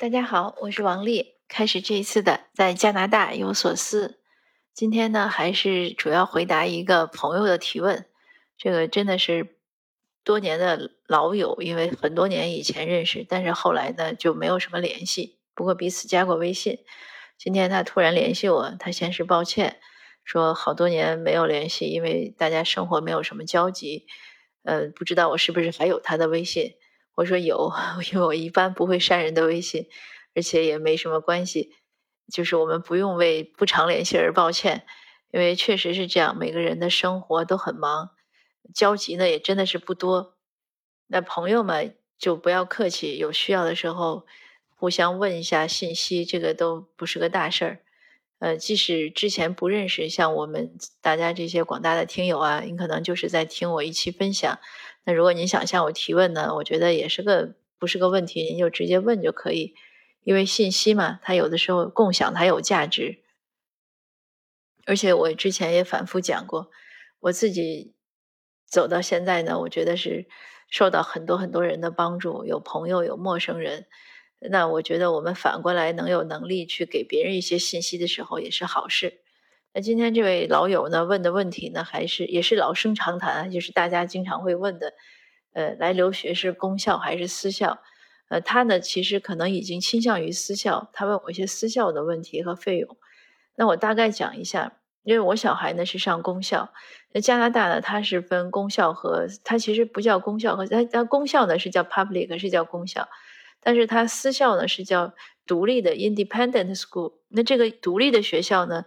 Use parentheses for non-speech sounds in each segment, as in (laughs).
大家好，我是王丽。开始这一次的在加拿大有所思。今天呢，还是主要回答一个朋友的提问。这个真的是多年的老友，因为很多年以前认识，但是后来呢就没有什么联系。不过彼此加过微信。今天他突然联系我，他先是抱歉，说好多年没有联系，因为大家生活没有什么交集。呃，不知道我是不是还有他的微信。我说有，因 (laughs) 为我一般不会删人的微信，而且也没什么关系，就是我们不用为不常联系而抱歉，因为确实是这样，每个人的生活都很忙，交集呢也真的是不多。那朋友们就不要客气，有需要的时候互相问一下信息，这个都不是个大事儿。呃，即使之前不认识，像我们大家这些广大的听友啊，你可能就是在听我一期分享。那如果您想向我提问呢，我觉得也是个不是个问题，您就直接问就可以。因为信息嘛，它有的时候共享它有价值。而且我之前也反复讲过，我自己走到现在呢，我觉得是受到很多很多人的帮助，有朋友，有陌生人。那我觉得我们反过来能有能力去给别人一些信息的时候，也是好事。那今天这位老友呢问的问题呢，还是也是老生常谈，就是大家经常会问的，呃，来留学是公校还是私校？呃，他呢其实可能已经倾向于私校，他问我一些私校的问题和费用。那我大概讲一下，因为我小孩呢是上公校，那加拿大呢它是分公校和它其实不叫公校和它它公校呢是叫 public 是叫公校。但是它私校呢是叫独立的 independent school，那这个独立的学校呢，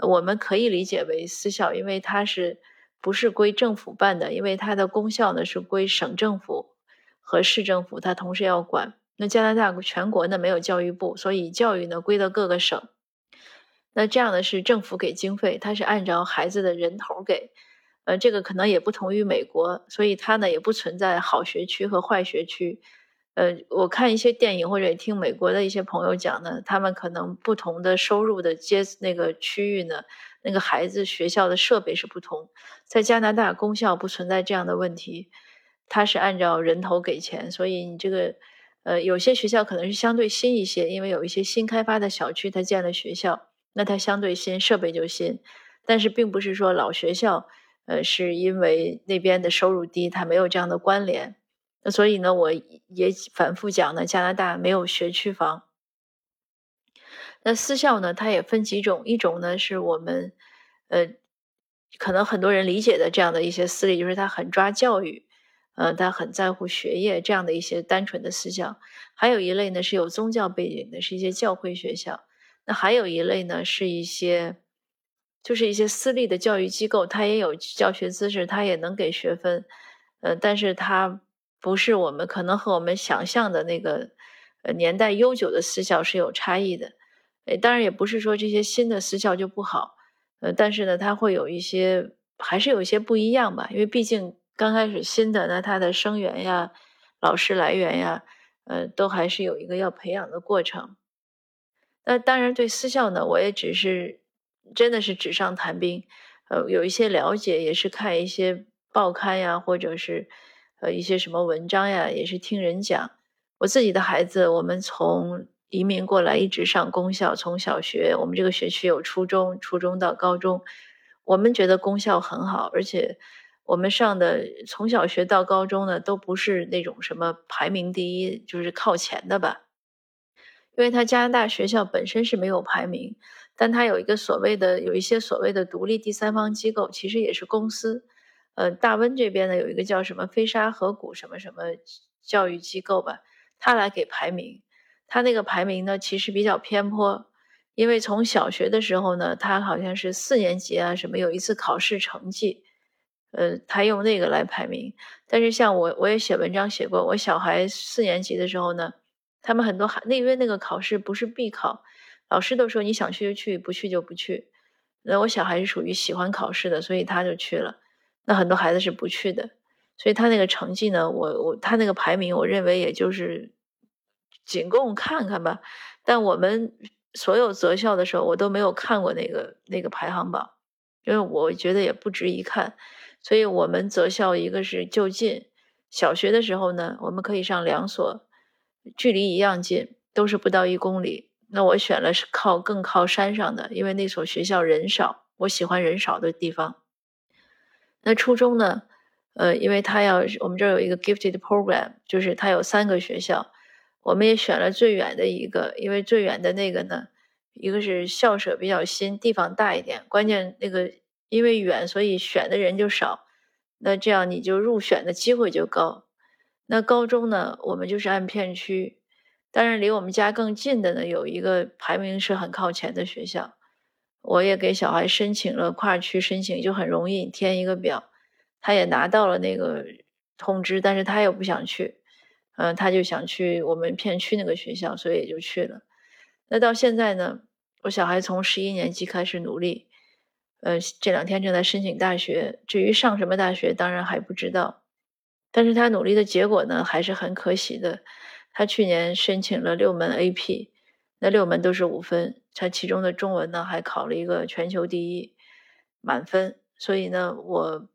我们可以理解为私校，因为它是不是归政府办的？因为它的公校呢是归省政府和市政府，它同时要管。那加拿大全国呢没有教育部，所以教育呢归到各个省。那这样的是政府给经费，它是按照孩子的人头给。呃，这个可能也不同于美国，所以它呢也不存在好学区和坏学区。呃，我看一些电影或者听美国的一些朋友讲呢，他们可能不同的收入的阶那个区域呢，那个孩子学校的设备是不同。在加拿大公校不存在这样的问题，它是按照人头给钱，所以你这个呃有些学校可能是相对新一些，因为有一些新开发的小区它建了学校，那它相对新，设备就新。但是并不是说老学校，呃，是因为那边的收入低，它没有这样的关联。那所以呢，我也反复讲呢，加拿大没有学区房。那私校呢，它也分几种，一种呢是我们，呃，可能很多人理解的这样的一些私立，就是他很抓教育，呃，他很在乎学业这样的一些单纯的私校。还有一类呢是有宗教背景的，是一些教会学校。那还有一类呢是一些，就是一些私立的教育机构，它也有教学资质，它也能给学分，呃，但是它。不是我们可能和我们想象的那个呃年代悠久的私校是有差异的，诶，当然也不是说这些新的私校就不好，呃，但是呢，它会有一些还是有一些不一样吧，因为毕竟刚开始新的，那它的生源呀、老师来源呀，呃，都还是有一个要培养的过程。那当然对私校呢，我也只是真的是纸上谈兵，呃，有一些了解，也是看一些报刊呀，或者是。呃，一些什么文章呀，也是听人讲。我自己的孩子，我们从移民过来，一直上公校，从小学，我们这个学区有初中，初中到高中，我们觉得公校很好，而且我们上的从小学到高中呢，都不是那种什么排名第一，就是靠前的吧。因为他加拿大学校本身是没有排名，但他有一个所谓的，有一些所谓的独立第三方机构，其实也是公司。呃，大温这边呢有一个叫什么飞沙河谷什么什么教育机构吧，他来给排名。他那个排名呢其实比较偏颇，因为从小学的时候呢，他好像是四年级啊什么有一次考试成绩，呃，他用那个来排名。但是像我我也写文章写过，我小孩四年级的时候呢，他们很多孩那因为那个考试不是必考，老师都说你想去就去，不去就不去。那我小孩是属于喜欢考试的，所以他就去了。那很多孩子是不去的，所以他那个成绩呢，我我他那个排名，我认为也就是仅供看看吧。但我们所有择校的时候，我都没有看过那个那个排行榜，因为我觉得也不值一看。所以我们择校一个是就近，小学的时候呢，我们可以上两所，距离一样近。都是不到一公里。那我选了是靠更靠山上的，因为那所学校人少，我喜欢人少的地方。那初中呢？呃，因为他要我们这儿有一个 gifted program，就是他有三个学校，我们也选了最远的一个，因为最远的那个呢，一个是校舍比较新，地方大一点，关键那个因为远，所以选的人就少，那这样你就入选的机会就高。那高中呢，我们就是按片区，当然离我们家更近的呢，有一个排名是很靠前的学校，我也给小孩申请了跨区申请，就很容易填一个表。他也拿到了那个通知，但是他又不想去，嗯，他就想去我们片区那个学校，所以也就去了。那到现在呢，我小孩从十一年级开始努力，呃，这两天正在申请大学。至于上什么大学，当然还不知道。但是他努力的结果呢，还是很可喜的。他去年申请了六门 AP，那六门都是五分，他其中的中文呢还考了一个全球第一，满分。所以呢，我。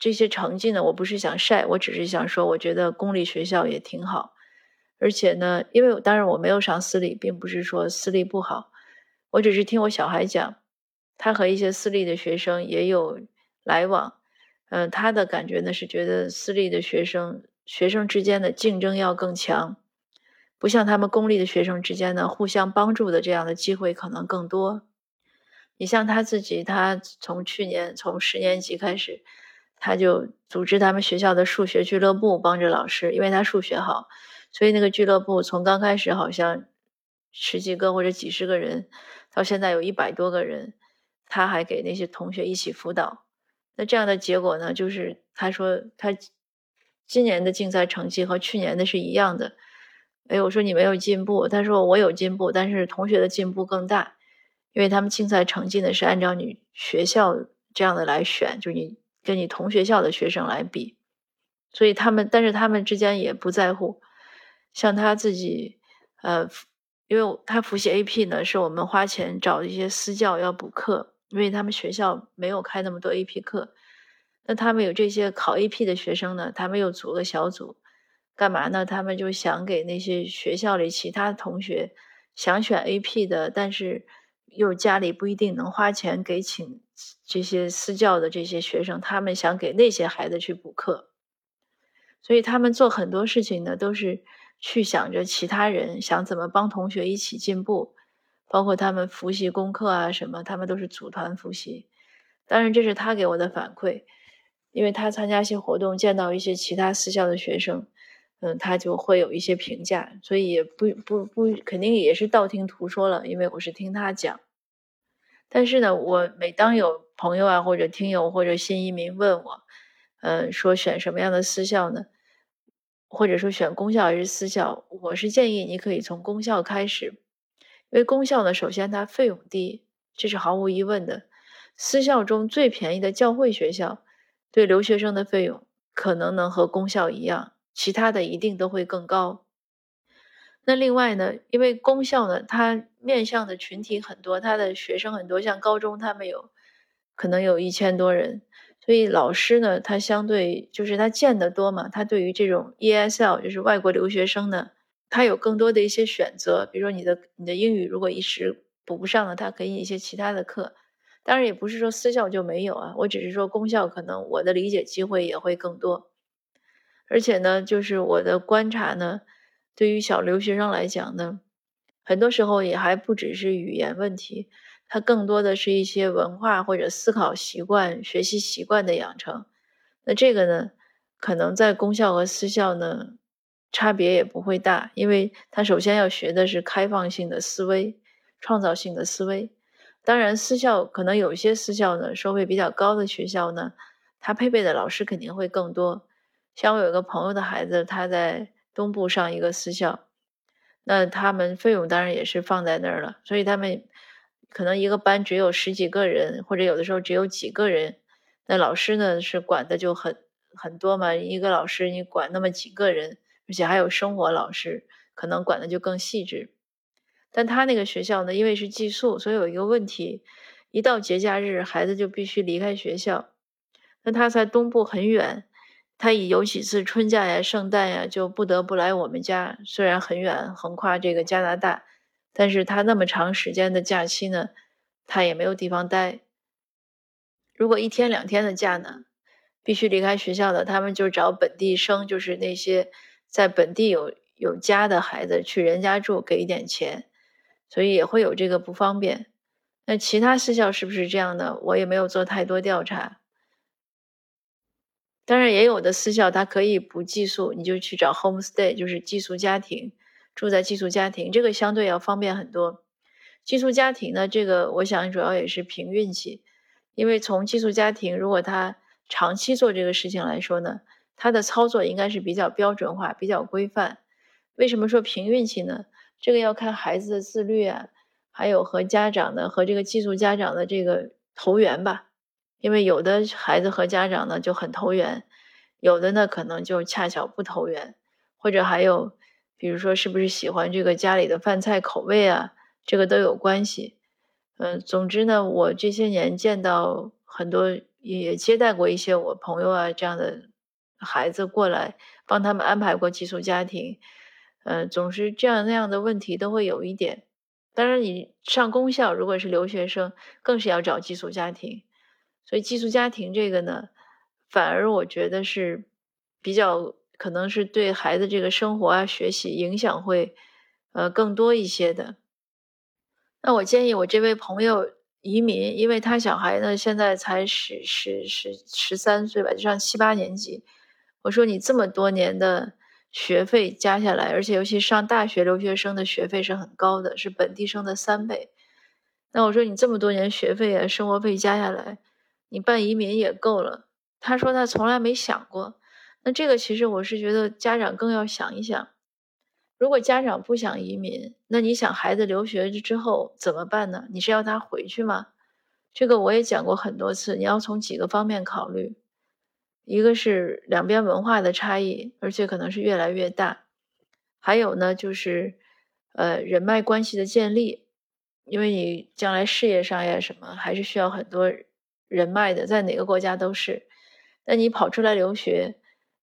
这些成绩呢，我不是想晒，我只是想说，我觉得公立学校也挺好。而且呢，因为当然我没有上私立，并不是说私立不好，我只是听我小孩讲，他和一些私立的学生也有来往。嗯，他的感觉呢是觉得私立的学生学生之间的竞争要更强，不像他们公立的学生之间呢互相帮助的这样的机会可能更多。你像他自己，他从去年从十年级开始。他就组织他们学校的数学俱乐部，帮着老师，因为他数学好，所以那个俱乐部从刚开始好像十几个或者几十个人，到现在有一百多个人，他还给那些同学一起辅导。那这样的结果呢，就是他说他今年的竞赛成绩和去年的是一样的。哎，我说你没有进步，他说我有进步，但是同学的进步更大，因为他们竞赛成绩呢是按照你学校这样的来选，就你。跟你同学校的学生来比，所以他们，但是他们之间也不在乎。像他自己，呃，因为他复习 AP 呢，是我们花钱找一些私教要补课，因为他们学校没有开那么多 AP 课。那他们有这些考 AP 的学生呢，他们又组个小组，干嘛呢？他们就想给那些学校里其他同学想选 AP 的，但是。又家里不一定能花钱给请这些私教的这些学生，他们想给那些孩子去补课，所以他们做很多事情呢，都是去想着其他人想怎么帮同学一起进步，包括他们复习功课啊什么，他们都是组团复习。当然，这是他给我的反馈，因为他参加一些活动，见到一些其他私校的学生。嗯，他就会有一些评价，所以也不不不，肯定也是道听途说了，因为我是听他讲。但是呢，我每当有朋友啊，或者听友或者新移民问我，嗯，说选什么样的私校呢？或者说选公校还是私校？我是建议你可以从公校开始，因为公校呢，首先它费用低，这是毫无疑问的。私校中最便宜的教会学校，对留学生的费用可能能和公校一样。其他的一定都会更高。那另外呢，因为公校呢，它面向的群体很多，他的学生很多，像高中他们有可能有一千多人，所以老师呢，他相对就是他见得多嘛，他对于这种 ESL 就是外国留学生呢，他有更多的一些选择。比如说你的你的英语如果一时补不上了，他给你一些其他的课。当然也不是说私校就没有啊，我只是说公校可能我的理解机会也会更多。而且呢，就是我的观察呢，对于小留学生来讲呢，很多时候也还不只是语言问题，它更多的是一些文化或者思考习惯、学习习惯的养成。那这个呢，可能在公校和私校呢，差别也不会大，因为他首先要学的是开放性的思维、创造性的思维。当然，私校可能有些私校呢，收费比较高的学校呢，它配备的老师肯定会更多。像我有个朋友的孩子，他在东部上一个私校，那他们费用当然也是放在那儿了，所以他们可能一个班只有十几个人，或者有的时候只有几个人，那老师呢是管的就很很多嘛，一个老师你管那么几个人，而且还有生活老师，可能管的就更细致。但他那个学校呢，因为是寄宿，所以有一个问题，一到节假日，孩子就必须离开学校，那他在东部很远。他以有几次春假呀、圣诞呀，就不得不来我们家。虽然很远，横跨这个加拿大，但是他那么长时间的假期呢，他也没有地方待。如果一天两天的假呢，必须离开学校的，他们就找本地生，就是那些在本地有有家的孩子去人家住，给一点钱，所以也会有这个不方便。那其他私校是不是这样的？我也没有做太多调查。当然，也有的私校它可以不寄宿，你就去找 homestay，就是寄宿家庭，住在寄宿家庭，这个相对要方便很多。寄宿家庭呢，这个我想主要也是凭运气。因为从寄宿家庭，如果他长期做这个事情来说呢，他的操作应该是比较标准化、比较规范。为什么说凭运气呢？这个要看孩子的自律啊，还有和家长的和这个寄宿家长的这个投缘吧。因为有的孩子和家长呢就很投缘，有的呢可能就恰巧不投缘，或者还有比如说是不是喜欢这个家里的饭菜口味啊，这个都有关系。嗯，总之呢，我这些年见到很多，也接待过一些我朋友啊这样的孩子过来，帮他们安排过寄宿家庭。嗯，总是这样那样的问题都会有一点。当然，你上公校如果是留学生，更是要找寄宿家庭。所以寄宿家庭这个呢，反而我觉得是比较可能是对孩子这个生活啊、学习影响会呃更多一些的。那我建议我这位朋友移民，因为他小孩呢现在才十十十十三岁吧，就上七八年级。我说你这么多年的学费加下来，而且尤其上大学留学生的学费是很高的，是本地生的三倍。那我说你这么多年学费啊、生活费加下来，你办移民也够了。他说他从来没想过。那这个其实我是觉得家长更要想一想。如果家长不想移民，那你想孩子留学之后怎么办呢？你是要他回去吗？这个我也讲过很多次，你要从几个方面考虑。一个是两边文化的差异，而且可能是越来越大。还有呢，就是呃人脉关系的建立，因为你将来事业上呀什么，还是需要很多人脉的，在哪个国家都是。那你跑出来留学，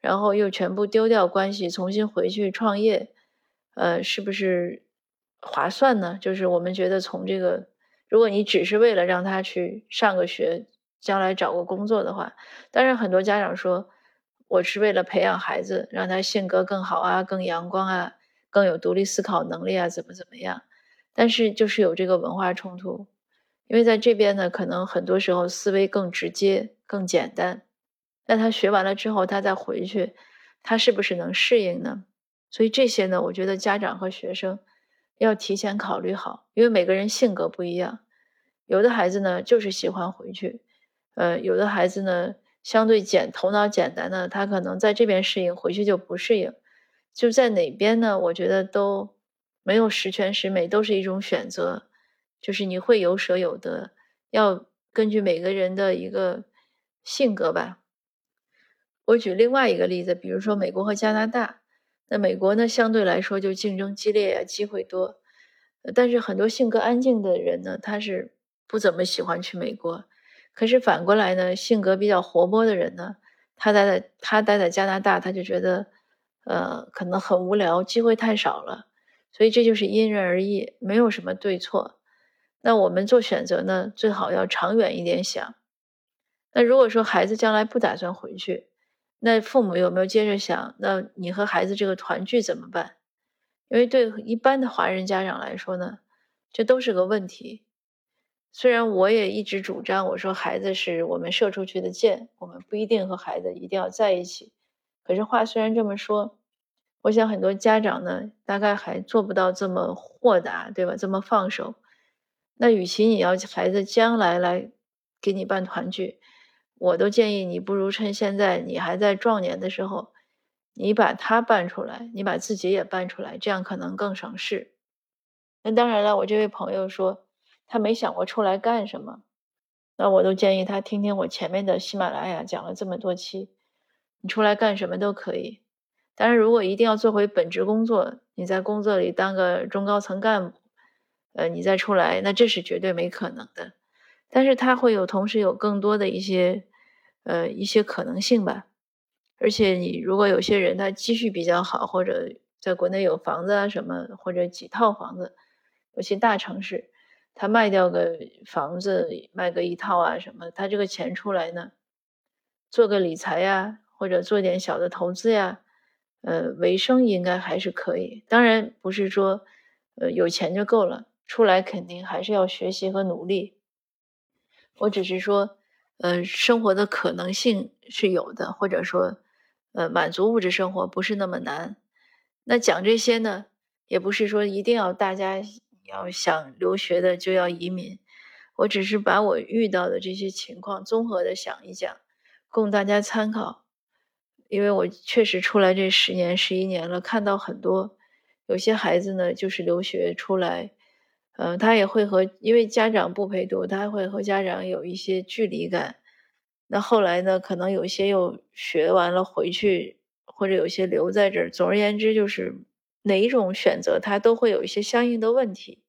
然后又全部丢掉关系，重新回去创业。呃，是不是划算呢？就是我们觉得从这个，如果你只是为了让他去上个学，将来找个工作的话，当然很多家长说，我是为了培养孩子，让他性格更好啊，更阳光啊，更有独立思考能力啊，怎么怎么样？但是就是有这个文化冲突，因为在这边呢，可能很多时候思维更直接、更简单。那他学完了之后，他再回去，他是不是能适应呢？所以这些呢，我觉得家长和学生要提前考虑好，因为每个人性格不一样。有的孩子呢，就是喜欢回去；呃，有的孩子呢，相对简头脑简单的，他可能在这边适应，回去就不适应。就在哪边呢？我觉得都没有十全十美，都是一种选择。就是你会有舍有得，要根据每个人的一个性格吧。我举另外一个例子，比如说美国和加拿大。那美国呢，相对来说就竞争激烈呀，机会多。但是很多性格安静的人呢，他是不怎么喜欢去美国。可是反过来呢，性格比较活泼的人呢，他待在他待在加拿大，他就觉得，呃，可能很无聊，机会太少了。所以这就是因人而异，没有什么对错。那我们做选择呢，最好要长远一点想。那如果说孩子将来不打算回去，那父母有没有接着想？那你和孩子这个团聚怎么办？因为对一般的华人家长来说呢，这都是个问题。虽然我也一直主张，我说孩子是我们射出去的箭，我们不一定和孩子一定要在一起。可是话虽然这么说，我想很多家长呢，大概还做不到这么豁达，对吧？这么放手。那与其你要孩子将来来给你办团聚。我都建议你，不如趁现在你还在壮年的时候，你把他办出来，你把自己也办出来，这样可能更省事。那当然了，我这位朋友说他没想过出来干什么，那我都建议他听听我前面的喜马拉雅讲了这么多期，你出来干什么都可以。当然，如果一定要做回本职工作，你在工作里当个中高层干部，呃，你再出来，那这是绝对没可能的。但是他会有同时有更多的一些。呃，一些可能性吧，而且你如果有些人他积蓄比较好，或者在国内有房子啊什么，或者几套房子，有些大城市，他卖掉个房子，卖个一套啊什么，他这个钱出来呢，做个理财呀，或者做点小的投资呀，呃，维生应该还是可以。当然不是说，呃，有钱就够了，出来肯定还是要学习和努力。我只是说。呃，生活的可能性是有的，或者说，呃，满足物质生活不是那么难。那讲这些呢，也不是说一定要大家要想留学的就要移民。我只是把我遇到的这些情况综合的想一讲，供大家参考。因为我确实出来这十年、十一年了，看到很多有些孩子呢，就是留学出来。嗯，他也会和，因为家长不陪读，他会和家长有一些距离感。那后来呢，可能有些又学完了回去，或者有些留在这儿。总而言之，就是哪一种选择，他都会有一些相应的问题。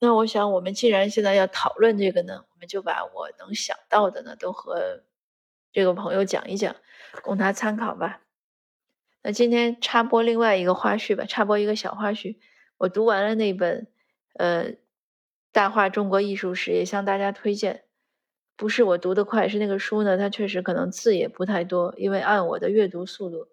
那我想，我们既然现在要讨论这个呢，我们就把我能想到的呢，都和这个朋友讲一讲，供他参考吧。那今天插播另外一个花絮吧，插播一个小花絮。我读完了那本。呃，大话中国艺术史也向大家推荐。不是我读得快，是那个书呢，它确实可能字也不太多。因为按我的阅读速度，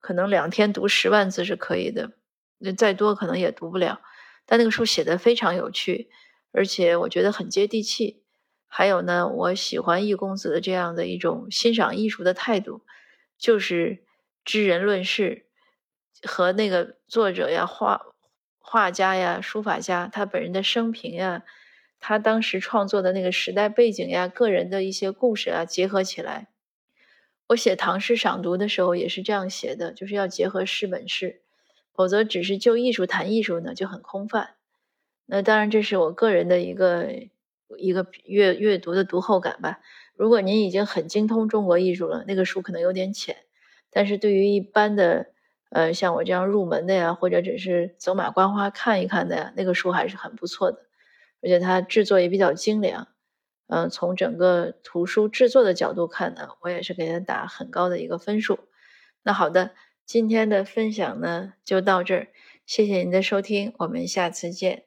可能两天读十万字是可以的，那再多可能也读不了。但那个书写的非常有趣，而且我觉得很接地气。还有呢，我喜欢易公子的这样的一种欣赏艺术的态度，就是知人论事，和那个作者呀画。画家呀，书法家，他本人的生平呀，他当时创作的那个时代背景呀，个人的一些故事啊，结合起来。我写唐诗赏读的时候也是这样写的，就是要结合诗本事，否则只是就艺术谈艺术呢，就很空泛。那当然，这是我个人的一个一个阅阅读的读后感吧。如果您已经很精通中国艺术了，那个书可能有点浅，但是对于一般的。呃，像我这样入门的呀，或者只是走马观花看一看的呀，那个书还是很不错的，而且它制作也比较精良。嗯，从整个图书制作的角度看呢，我也是给它打很高的一个分数。那好的，今天的分享呢就到这儿，谢谢您的收听，我们下次见。